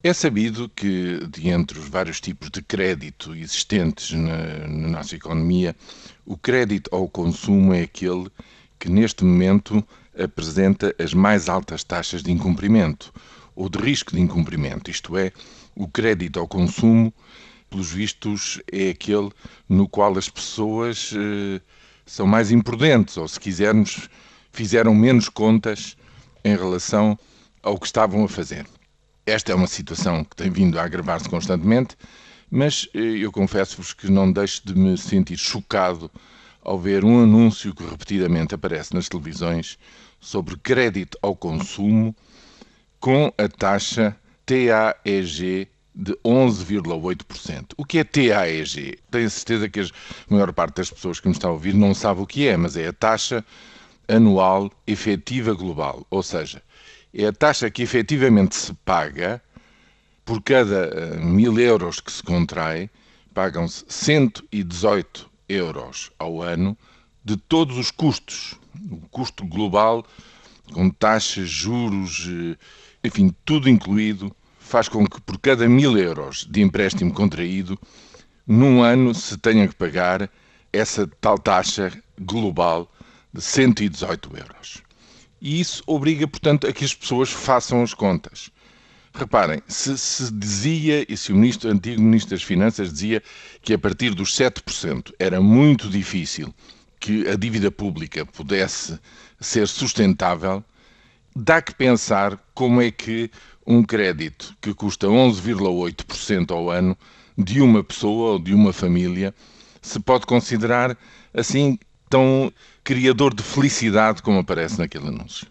É sabido que, de entre os vários tipos de crédito existentes na, na, nossa economia, o crédito ao consumo é aquele que, neste momento, apresenta as mais altas taxas de incumprimento ou de risco de incumprimento. Isto é, o crédito ao consumo, pelos vistos, é aquele no qual as pessoas eh, são mais imprudentes, ou, se quisermos, fizeram menos contas em relação ao que estavam a fazer. Esta é uma situação que tem vindo a agravar-se constantemente, mas eh, eu confesso-vos que não deixo de me sentir chocado ao ver um anúncio que repetidamente aparece nas televisões sobre crédito ao consumo com a taxa TAEG de 11,8%. O que é TAEG? Tenho certeza que a maior parte das pessoas que me estão a ouvir não sabe o que é, mas é a taxa anual efetiva global, ou seja, é a taxa que efetivamente se paga por cada uh, mil euros que se contrai, pagam-se 118 euros ao ano de todos os custos. O custo global, com taxas, juros, uh, enfim, tudo incluído, faz com que por cada mil euros de empréstimo contraído, num ano se tenha que pagar essa tal taxa global de 118 euros. E isso obriga, portanto, a que as pessoas façam as contas. Reparem, se, se dizia, e se o ministro, antigo Ministro das Finanças dizia que a partir dos 7% era muito difícil que a dívida pública pudesse ser sustentável, dá que pensar como é que um crédito que custa 11,8% ao ano de uma pessoa ou de uma família se pode considerar assim tão criador de felicidade como aparece naquele anúncio.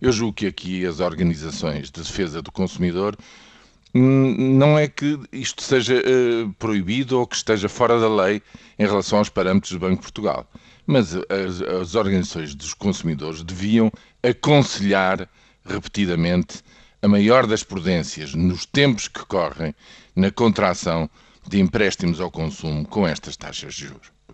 Eu julgo que aqui as organizações de defesa do consumidor hum, não é que isto seja uh, proibido ou que esteja fora da lei em relação aos parâmetros do Banco de Portugal, mas as, as organizações dos consumidores deviam aconselhar repetidamente a maior das prudências nos tempos que correm na contração de empréstimos ao consumo com estas taxas de juros.